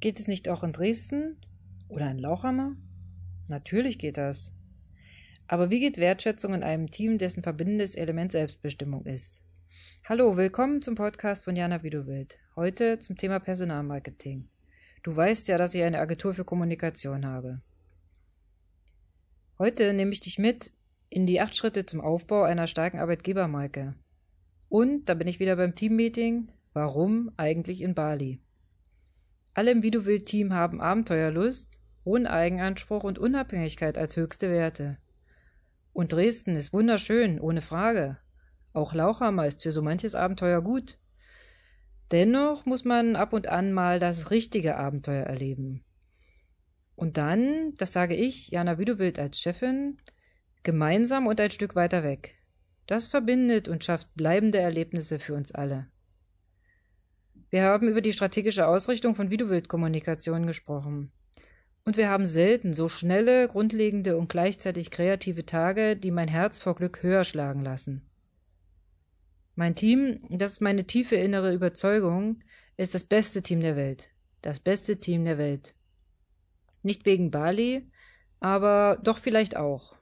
Geht es nicht auch in Dresden? Oder in Lauchhammer? Natürlich geht das. Aber wie geht Wertschätzung in einem Team, dessen verbindendes Element Selbstbestimmung ist? Hallo, willkommen zum Podcast von Jana Widowild. Heute zum Thema Personalmarketing. Du weißt ja, dass ich eine Agentur für Kommunikation habe. Heute nehme ich dich mit in die acht Schritte zum Aufbau einer starken Arbeitgebermarke. Und da bin ich wieder beim Teammeeting. Warum eigentlich in Bali? Alle im Videowild-Team haben Abenteuerlust, hohen Eigenanspruch und Unabhängigkeit als höchste Werte. Und Dresden ist wunderschön, ohne Frage. Auch Lauchhammer ist für so manches Abenteuer gut. Dennoch muss man ab und an mal das richtige Abenteuer erleben. Und dann, das sage ich, Jana Widowild als Chefin, gemeinsam und ein Stück weiter weg. Das verbindet und schafft bleibende Erlebnisse für uns alle. Wir haben über die strategische Ausrichtung von Videowildkommunikation gesprochen. Und wir haben selten so schnelle, grundlegende und gleichzeitig kreative Tage, die mein Herz vor Glück höher schlagen lassen. Mein Team, das ist meine tiefe innere Überzeugung, ist das beste Team der Welt. Das beste Team der Welt. Nicht wegen Bali, aber doch vielleicht auch.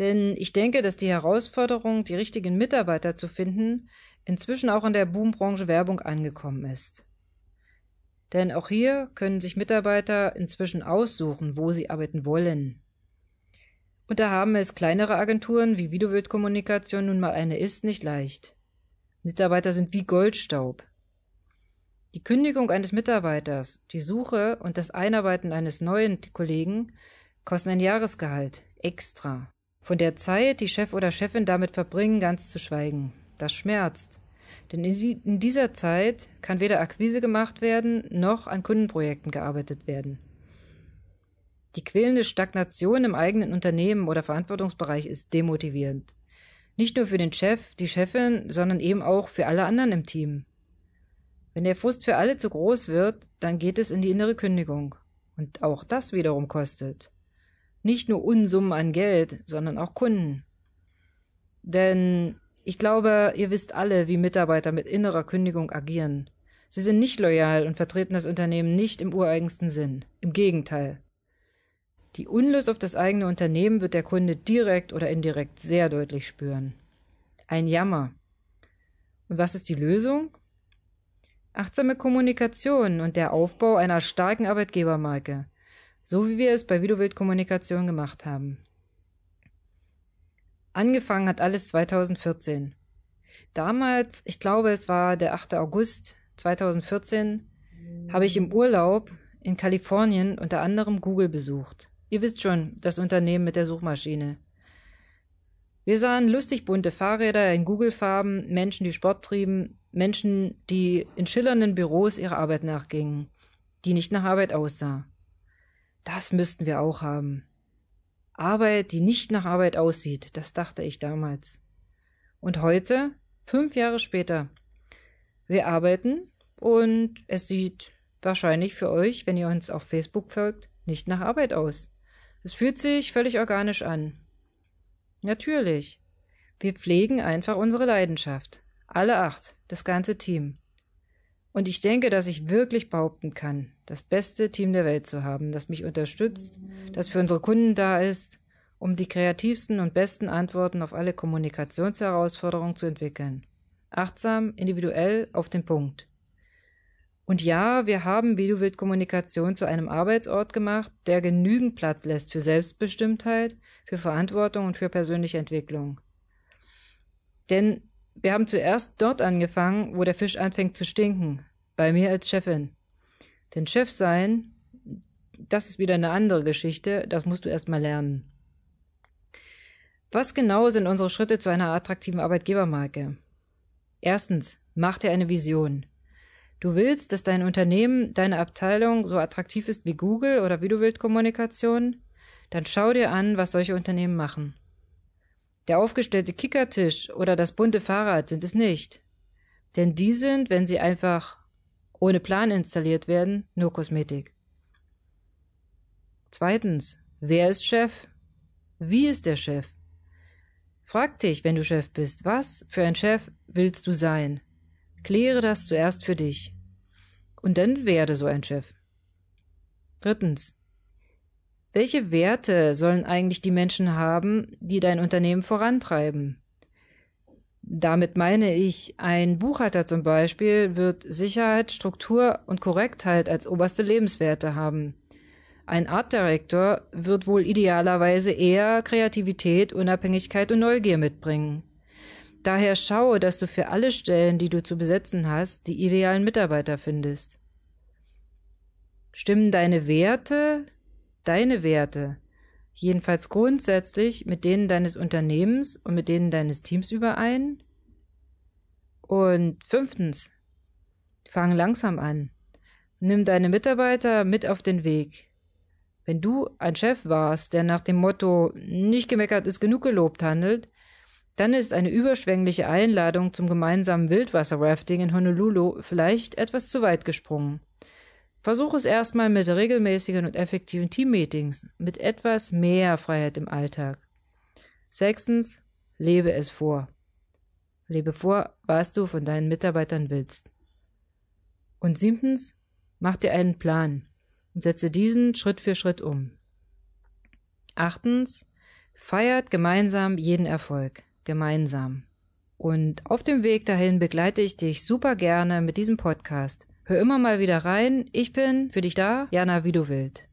Denn ich denke, dass die Herausforderung, die richtigen Mitarbeiter zu finden, inzwischen auch in der Boombranche Werbung angekommen ist. Denn auch hier können sich Mitarbeiter inzwischen aussuchen, wo sie arbeiten wollen. Und da haben es kleinere Agenturen wie Videowild Kommunikation nun mal eine ist nicht leicht. Mitarbeiter sind wie Goldstaub. Die Kündigung eines Mitarbeiters, die Suche und das Einarbeiten eines neuen Kollegen kosten ein Jahresgehalt extra. Von der Zeit, die Chef oder Chefin damit verbringen, ganz zu schweigen. Das schmerzt. Denn in dieser Zeit kann weder Akquise gemacht werden, noch an Kundenprojekten gearbeitet werden. Die quälende Stagnation im eigenen Unternehmen oder Verantwortungsbereich ist demotivierend. Nicht nur für den Chef, die Chefin, sondern eben auch für alle anderen im Team. Wenn der Frust für alle zu groß wird, dann geht es in die innere Kündigung. Und auch das wiederum kostet. Nicht nur Unsummen an Geld, sondern auch Kunden. Denn ich glaube, ihr wisst alle, wie Mitarbeiter mit innerer Kündigung agieren. Sie sind nicht loyal und vertreten das Unternehmen nicht im ureigensten Sinn. Im Gegenteil. Die Unlust auf das eigene Unternehmen wird der Kunde direkt oder indirekt sehr deutlich spüren. Ein Jammer. Und was ist die Lösung? Achtsame Kommunikation und der Aufbau einer starken Arbeitgebermarke so wie wir es bei Videowild Kommunikation gemacht haben. Angefangen hat alles 2014. Damals, ich glaube, es war der 8. August 2014, habe ich im Urlaub in Kalifornien unter anderem Google besucht. Ihr wisst schon, das Unternehmen mit der Suchmaschine. Wir sahen lustig bunte Fahrräder in Google-Farben, Menschen, die Sport trieben, Menschen, die in schillernden Büros ihrer Arbeit nachgingen, die nicht nach Arbeit aussah. Das müssten wir auch haben. Arbeit, die nicht nach Arbeit aussieht, das dachte ich damals. Und heute, fünf Jahre später, wir arbeiten und es sieht wahrscheinlich für euch, wenn ihr uns auf Facebook folgt, nicht nach Arbeit aus. Es fühlt sich völlig organisch an. Natürlich. Wir pflegen einfach unsere Leidenschaft. Alle acht, das ganze Team. Und ich denke, dass ich wirklich behaupten kann, das beste Team der Welt zu haben, das mich unterstützt, das für unsere Kunden da ist, um die kreativsten und besten Antworten auf alle Kommunikationsherausforderungen zu entwickeln. Achtsam, individuell, auf den Punkt. Und ja, wir haben Videowild-Kommunikation zu einem Arbeitsort gemacht, der genügend Platz lässt für Selbstbestimmtheit, für Verantwortung und für persönliche Entwicklung. Denn wir haben zuerst dort angefangen, wo der Fisch anfängt zu stinken. Bei mir als Chefin. Denn Chef sein, das ist wieder eine andere Geschichte, das musst du erst mal lernen. Was genau sind unsere Schritte zu einer attraktiven Arbeitgebermarke? Erstens, mach dir eine Vision. Du willst, dass dein Unternehmen, deine Abteilung so attraktiv ist wie Google oder wie du willst Kommunikation? Dann schau dir an, was solche Unternehmen machen. Der aufgestellte Kickertisch oder das bunte Fahrrad sind es nicht. Denn die sind, wenn sie einfach ohne Plan installiert werden, nur Kosmetik. Zweitens, wer ist Chef? Wie ist der Chef? Frag dich, wenn du Chef bist, was für ein Chef willst du sein? Kläre das zuerst für dich. Und dann werde so ein Chef. Drittens. Welche Werte sollen eigentlich die Menschen haben, die dein Unternehmen vorantreiben? Damit meine ich, ein Buchhalter zum Beispiel wird Sicherheit, Struktur und Korrektheit als oberste Lebenswerte haben. Ein Artdirektor wird wohl idealerweise eher Kreativität, Unabhängigkeit und Neugier mitbringen. Daher schaue, dass du für alle Stellen, die du zu besetzen hast, die idealen Mitarbeiter findest. Stimmen deine Werte, deine Werte, jedenfalls grundsätzlich mit denen deines Unternehmens und mit denen deines Teams überein? Und fünftens, fang langsam an. Nimm deine Mitarbeiter mit auf den Weg. Wenn du ein Chef warst, der nach dem Motto nicht gemeckert ist genug gelobt handelt, dann ist eine überschwängliche Einladung zum gemeinsamen Wildwasserrafting in Honolulu vielleicht etwas zu weit gesprungen. Versuch es erstmal mit regelmäßigen und effektiven Teammeetings, mit etwas mehr Freiheit im Alltag. Sechstens, lebe es vor. Lebe vor, was du von deinen Mitarbeitern willst. Und siebtens, mach dir einen Plan und setze diesen Schritt für Schritt um. Achtens, feiert gemeinsam jeden Erfolg. Gemeinsam. Und auf dem Weg dahin begleite ich dich super gerne mit diesem Podcast. Hör immer mal wieder rein. Ich bin für dich da, Jana, wie du willst.